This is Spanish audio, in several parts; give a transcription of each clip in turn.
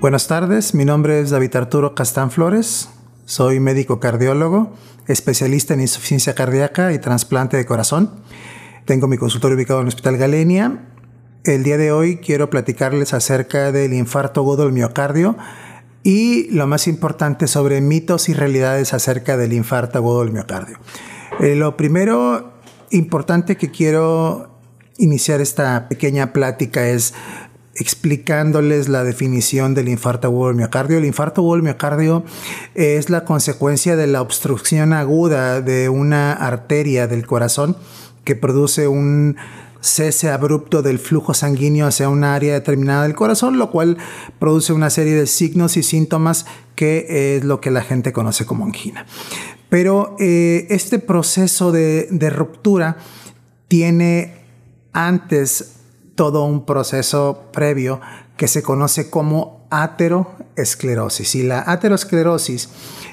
Buenas tardes, mi nombre es David Arturo Castán Flores, soy médico cardiólogo, especialista en insuficiencia cardíaca y trasplante de corazón. Tengo mi consultorio ubicado en el Hospital Galenia. El día de hoy quiero platicarles acerca del infarto agudo del miocardio y lo más importante sobre mitos y realidades acerca del infarto agudo del miocardio. Eh, lo primero importante que quiero iniciar esta pequeña plática es explicándoles la definición del infarto agudo del miocardio. El infarto agudo del miocardio es la consecuencia de la obstrucción aguda de una arteria del corazón que produce un cese abrupto del flujo sanguíneo hacia una área determinada del corazón, lo cual produce una serie de signos y síntomas que es lo que la gente conoce como angina. Pero eh, este proceso de, de ruptura tiene antes todo un proceso previo que se conoce como ateroesclerosis. Y la aterosclerosis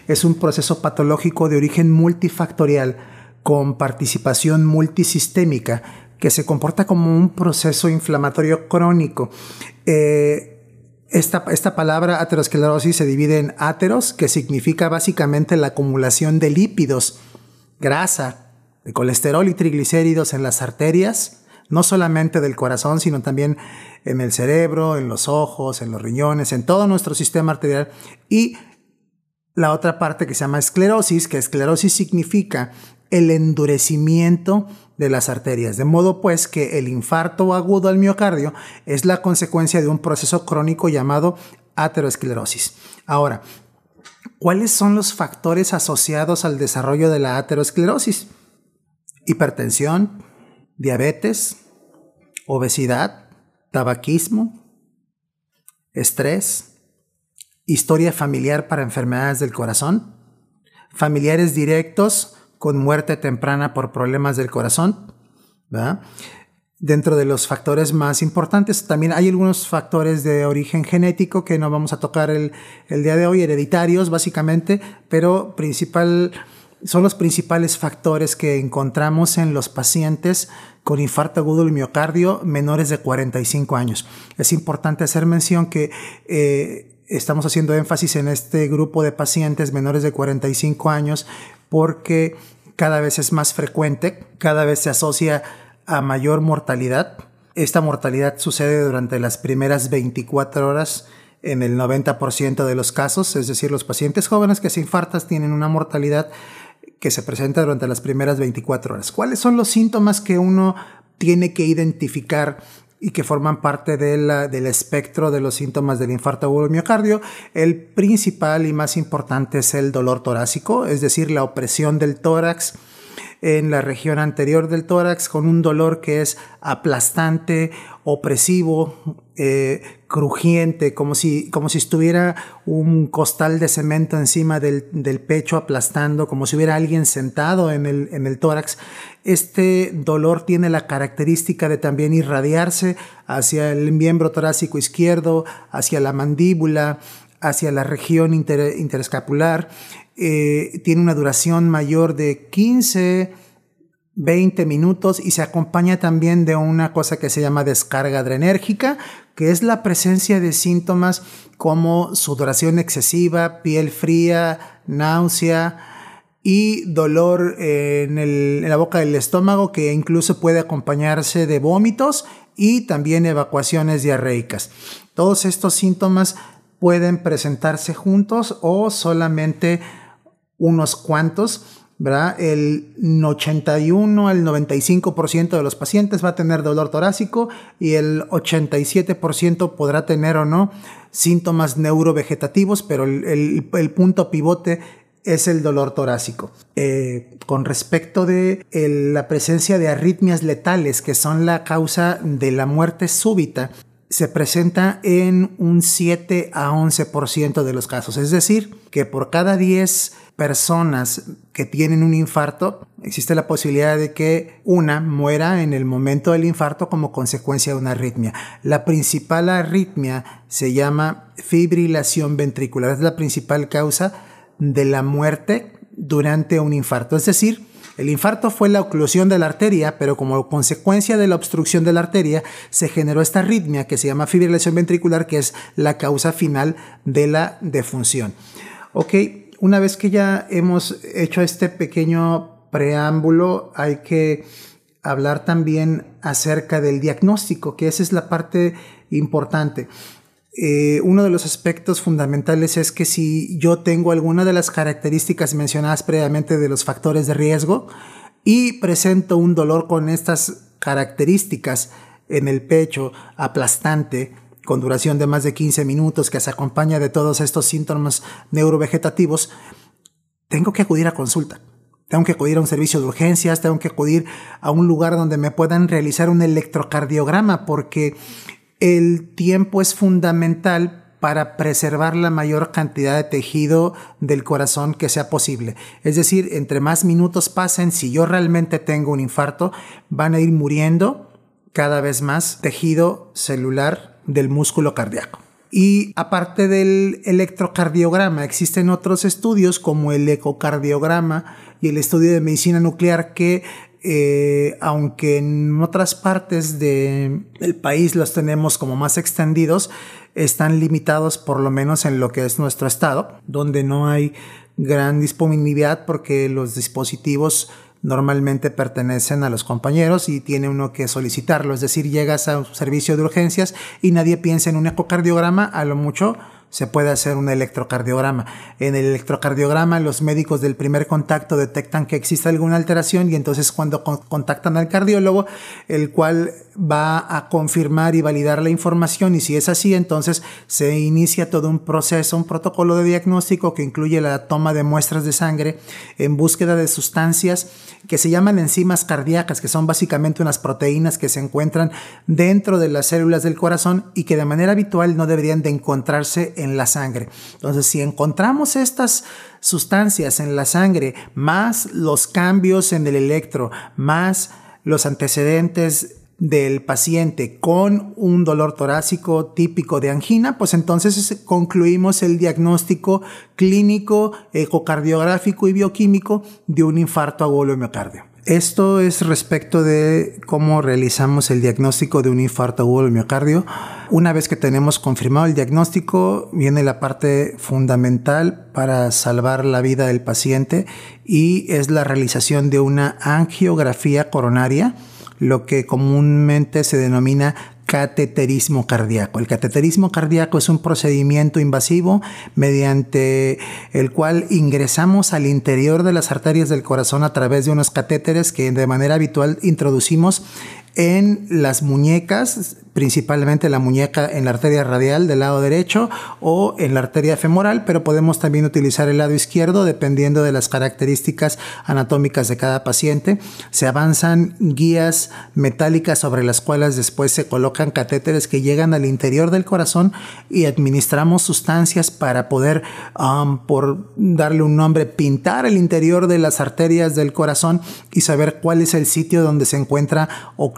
es un proceso patológico de origen multifactorial con participación multisistémica que se comporta como un proceso inflamatorio crónico. Eh, esta, esta, palabra aterosclerosis se divide en ateros, que significa básicamente la acumulación de lípidos, grasa, de colesterol y triglicéridos en las arterias, no solamente del corazón, sino también en el cerebro, en los ojos, en los riñones, en todo nuestro sistema arterial. Y la otra parte que se llama esclerosis, que esclerosis significa el endurecimiento de las arterias, de modo pues que el infarto agudo al miocardio es la consecuencia de un proceso crónico llamado aterosclerosis. Ahora, ¿cuáles son los factores asociados al desarrollo de la aterosclerosis? Hipertensión, diabetes, obesidad, tabaquismo, estrés, historia familiar para enfermedades del corazón, familiares directos con muerte temprana por problemas del corazón. Dentro de los factores más importantes, también hay algunos factores de origen genético que no vamos a tocar el, el día de hoy, hereditarios básicamente, pero principal son los principales factores que encontramos en los pacientes con infarto agudo del miocardio menores de 45 años. Es importante hacer mención que eh, estamos haciendo énfasis en este grupo de pacientes menores de 45 años porque cada vez es más frecuente, cada vez se asocia a mayor mortalidad. Esta mortalidad sucede durante las primeras 24 horas en el 90% de los casos, es decir, los pacientes jóvenes que se infartan tienen una mortalidad que se presenta durante las primeras 24 horas. ¿Cuáles son los síntomas que uno tiene que identificar y que forman parte del espectro de los síntomas del infarto agudo del miocardio. El principal y más importante es el dolor torácico, es decir, la opresión del tórax en la región anterior del tórax con un dolor que es aplastante, opresivo, eh, crujiente, como si, como si estuviera un costal de cemento encima del, pecho aplastando, como si hubiera alguien sentado en el, en el tórax. Este dolor tiene la característica de también irradiarse hacia el miembro torácico izquierdo, hacia la mandíbula, hacia la región interescapular. Eh, tiene una duración mayor de 15, 20 minutos y se acompaña también de una cosa que se llama descarga adrenérgica, que es la presencia de síntomas como sudoración excesiva, piel fría, náusea y dolor en, la boca del estómago que incluso puede acompañarse de vómitos y también evacuaciones diarreicas. Todos estos síntomas pueden presentarse juntos o solamente unos cuantos, El 81 al 95% de los pacientes va a tener dolor torácico y el 87% podrá tener o no síntomas neurovegetativos, pero el, punto pivote es el dolor torácico. Eh, con respecto de la presencia de arritmias letales, que son la causa de la muerte súbita, se presenta en un 7 a 11% de los casos. Es decir, que por cada 10 personas que tienen un infarto, existe la posibilidad de que una muera en el momento del infarto como consecuencia de una arritmia. La principal arritmia se llama fibrilación ventricular. Es la principal causa de la muerte durante un infarto. Es decir, el infarto fue la oclusión de la arteria, pero como consecuencia de la obstrucción de la arteria se generó esta arritmia que se llama fibrilación ventricular, que es la causa final de la defunción. Ok, una vez que ya hemos hecho este pequeño preámbulo, hay que hablar también acerca del diagnóstico, que esa es la parte importante. Eh, uno de los aspectos fundamentales es que si yo tengo alguna de las características mencionadas previamente de los factores de riesgo y presento un dolor con estas características en el pecho aplastante, con duración de más de 15 minutos, que se acompaña de todos estos síntomas neurovegetativos, tengo que acudir a consulta. Tengo que acudir a un servicio de urgencias, tengo que acudir a un lugar donde me puedan realizar un electrocardiograma, porque el tiempo es fundamental para preservar la mayor cantidad de tejido del corazón que sea posible. Es decir, entre más minutos pasen, si yo realmente tengo un infarto, van a ir muriendo cada vez más tejido celular del músculo cardíaco. Y aparte del electrocardiograma, existen otros estudios como el ecocardiograma y el estudio de medicina nuclear que eh, aunque en otras partes del país los tenemos como más extendidos, están limitados por lo menos en lo que es nuestro estado, donde no hay gran disponibilidad porque los dispositivos normalmente pertenecen a los compañeros y tiene uno que solicitarlo, es decir, llegas a un servicio de urgencias y nadie piensa en un ecocardiograma, a lo mucho se puede hacer un electrocardiograma. En el electrocardiograma los médicos del primer contacto detectan que existe alguna alteración y entonces cuando contactan al cardiólogo, el cual va a confirmar y validar la información y si es así, entonces se inicia todo un proceso, un protocolo de diagnóstico que incluye la toma de muestras de sangre en búsqueda de sustancias que se llaman enzimas cardíacas, que son básicamente unas proteínas que se encuentran dentro de las células del corazón y que de manera habitual no deberían de encontrarse en la sangre. Entonces, si encontramos estas sustancias en la sangre, más los cambios en el electro, más los antecedentes del paciente con un dolor torácico típico de angina, pues entonces concluimos el diagnóstico clínico, ecocardiográfico y bioquímico de un infarto agudo miocardio. Esto es respecto de cómo realizamos el diagnóstico de un infarto agudo del miocardio. Una vez que tenemos confirmado el diagnóstico, viene la parte fundamental para salvar la vida del paciente y es la realización de una angiografía coronaria, lo que comúnmente se denomina cateterismo cardíaco. El cateterismo cardíaco es un procedimiento invasivo mediante el cual ingresamos al interior de las arterias del corazón a través de unos catéteres que de manera habitual introducimos en las muñecas, principalmente la muñeca en la arteria radial del lado derecho o en la arteria femoral, pero podemos también utilizar el lado izquierdo dependiendo de las características anatómicas de cada paciente. Se avanzan guías metálicas sobre las cuales después se colocan catéteres que llegan al interior del corazón y administramos sustancias para poder, um, por darle un nombre, pintar el interior de las arterias del corazón y saber cuál es el sitio donde se encuentra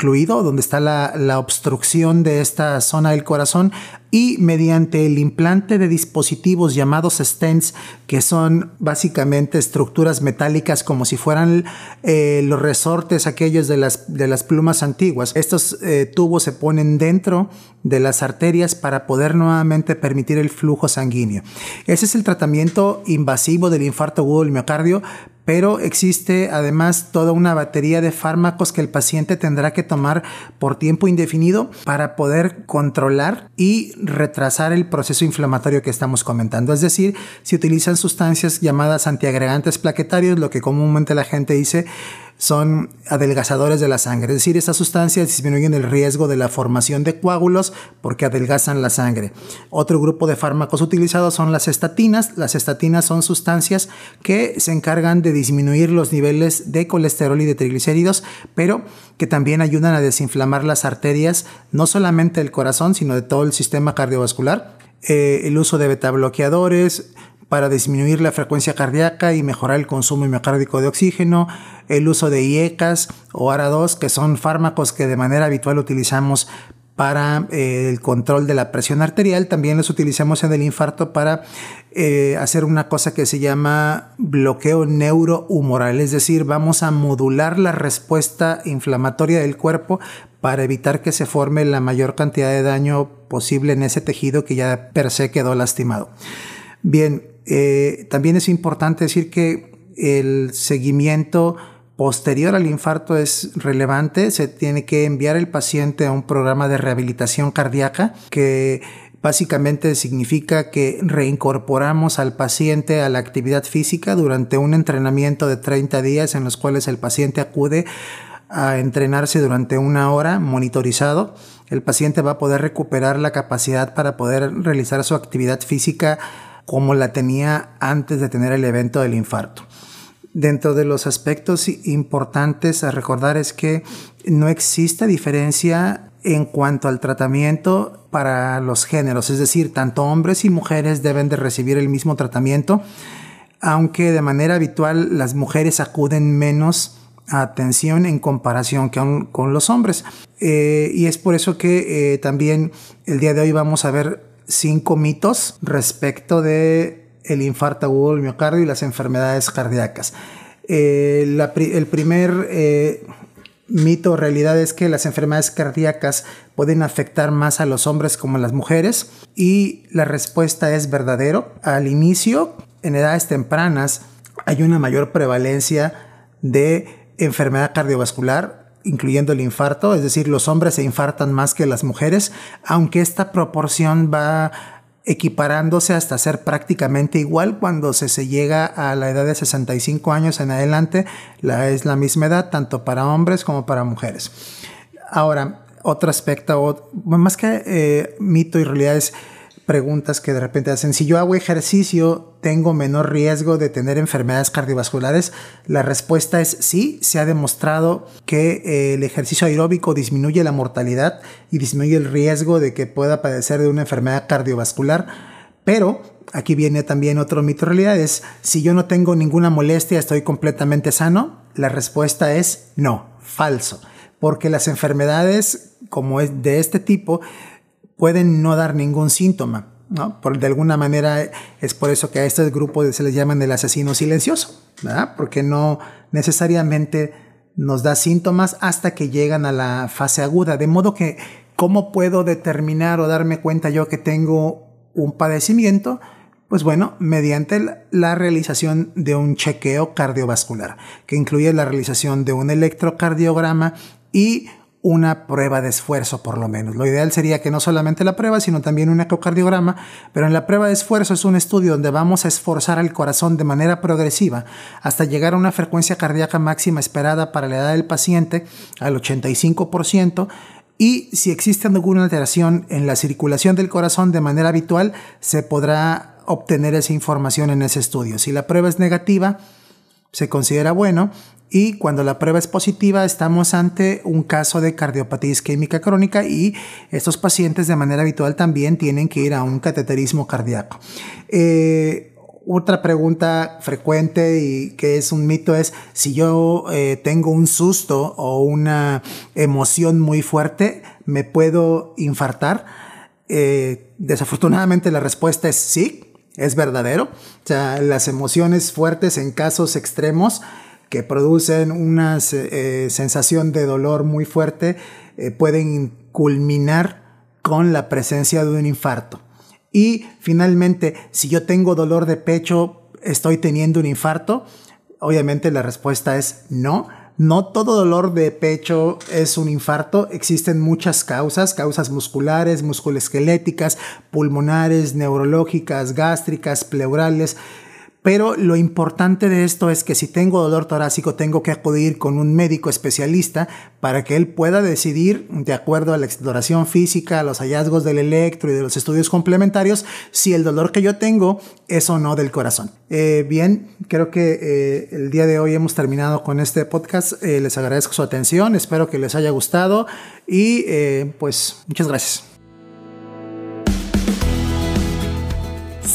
ocluido, donde está la, la obstrucción de esta zona del corazón y mediante el implante de dispositivos llamados stents, que son básicamente estructuras metálicas como si fueran eh, los resortes aquellos de las, de las plumas antiguas. Estos eh, tubos se ponen dentro de las arterias para poder nuevamente permitir el flujo sanguíneo. Ese es el tratamiento invasivo del infarto agudo del miocardio, pero existe además toda una batería de fármacos que el paciente tendrá que tomar por tiempo indefinido para poder controlar y retrasar el proceso inflamatorio que estamos comentando. Es decir, se utilizan sustancias llamadas antiagregantes plaquetarios, lo que comúnmente la gente dice son adelgazadores de la sangre, es decir, estas sustancias disminuyen el riesgo de la formación de coágulos porque adelgazan la sangre. Otro grupo de fármacos utilizados son las estatinas. Las estatinas son sustancias que se encargan de disminuir los niveles de colesterol y de triglicéridos, pero que también ayudan a desinflamar las arterias, no solamente del corazón, sino de todo el sistema cardiovascular. Eh, el uso de beta bloqueadores, para disminuir la frecuencia cardíaca y mejorar el consumo miocárdico de oxígeno, el uso de IECAS o ARA2, que son fármacos que de manera habitual utilizamos para eh, el control de la presión arterial, también los utilizamos en el infarto para eh, hacer una cosa que se llama bloqueo neurohumoral, es decir, vamos a modular la respuesta inflamatoria del cuerpo para evitar que se forme la mayor cantidad de daño posible en ese tejido que ya per se quedó lastimado. Bien, eh, también es importante decir que el seguimiento posterior al infarto es relevante. Se tiene que enviar el paciente a un programa de rehabilitación cardíaca que básicamente significa que reincorporamos al paciente a la actividad física durante un entrenamiento de 30 días en los cuales el paciente acude a entrenarse durante una hora monitorizado. El paciente va a poder recuperar la capacidad para poder realizar su actividad física como la tenía antes de tener el evento del infarto. Dentro de los aspectos importantes a recordar es que no existe diferencia en cuanto al tratamiento para los géneros, es decir, tanto hombres y mujeres deben de recibir el mismo tratamiento, aunque de manera habitual las mujeres acuden menos a atención en comparación con los hombres. Eh, y es por eso que eh, también el día de hoy vamos a ver cinco mitos respecto de el infarto agudo del miocardio y las enfermedades cardíacas. Eh, el primer eh, mito o realidad es que las enfermedades cardíacas pueden afectar más a los hombres como a las mujeres y la respuesta es verdadero. Al inicio, en edades tempranas, hay una mayor prevalencia de enfermedad cardiovascular incluyendo el infarto, es decir, los hombres se infartan más que las mujeres, aunque esta proporción va equiparándose hasta ser prácticamente igual cuando se, llega a la edad de 65 años en adelante, la, es la misma edad tanto para hombres como para mujeres. Ahora, otro aspecto, más que eh, mito y realidad es preguntas que de repente hacen, si yo hago ejercicio, ¿tengo menor riesgo de tener enfermedades cardiovasculares? La respuesta es sí, se ha demostrado que eh, el ejercicio aeróbico disminuye la mortalidad y disminuye el riesgo de que pueda padecer de una enfermedad cardiovascular, pero aquí viene también otro mito realidad, es si yo no tengo ninguna molestia, estoy completamente sano, la respuesta es no, falso, porque las enfermedades como es de este tipo pueden no dar ningún síntoma. ¿no? Por, de alguna manera es por eso que a este grupo se les llaman el asesino silencioso, ¿verdad? porque no necesariamente nos da síntomas hasta que llegan a la fase aguda. De modo que, ¿cómo puedo determinar o darme cuenta yo que tengo un padecimiento? Pues bueno, mediante la realización de un chequeo cardiovascular, que incluye la realización de un electrocardiograma y una prueba de esfuerzo por lo menos. Lo ideal sería que no solamente la prueba, sino también un ecocardiograma, pero en la prueba de esfuerzo es un estudio donde vamos a esforzar al corazón de manera progresiva hasta llegar a una frecuencia cardíaca máxima esperada para la edad del paciente al 85%. Y si existe alguna alteración en la circulación del corazón de manera habitual, se podrá obtener esa información en ese estudio. Si la prueba es negativa, se considera bueno y cuando la prueba es positiva estamos ante un caso de cardiopatía isquémica crónica y estos pacientes de manera habitual también tienen que ir a un cateterismo cardíaco. Eh, otra pregunta frecuente y que es un mito es si yo eh, tengo un susto o una emoción muy fuerte, ¿me puedo infartar? Eh, desafortunadamente la respuesta es sí, es verdadero. O sea, las emociones fuertes en casos extremos que producen una eh, sensación de dolor muy fuerte eh, pueden culminar con la presencia de un infarto. Y finalmente, si yo tengo dolor de pecho, ¿estoy teniendo un infarto? Obviamente la respuesta es no. No todo dolor de pecho es un infarto, existen muchas causas, causas musculares, musculoesqueléticas, pulmonares, neurológicas, gástricas, pleurales, Pero lo importante de esto es que si tengo dolor torácico tengo que acudir con un médico especialista para que él pueda decidir, de acuerdo a la exploración física, a los hallazgos del electro y de los estudios complementarios, si el dolor que yo tengo es o no del corazón. Eh, bien, creo que eh, el día de hoy hemos terminado con este podcast. Eh, les agradezco su atención, espero que les haya gustado y pues muchas gracias.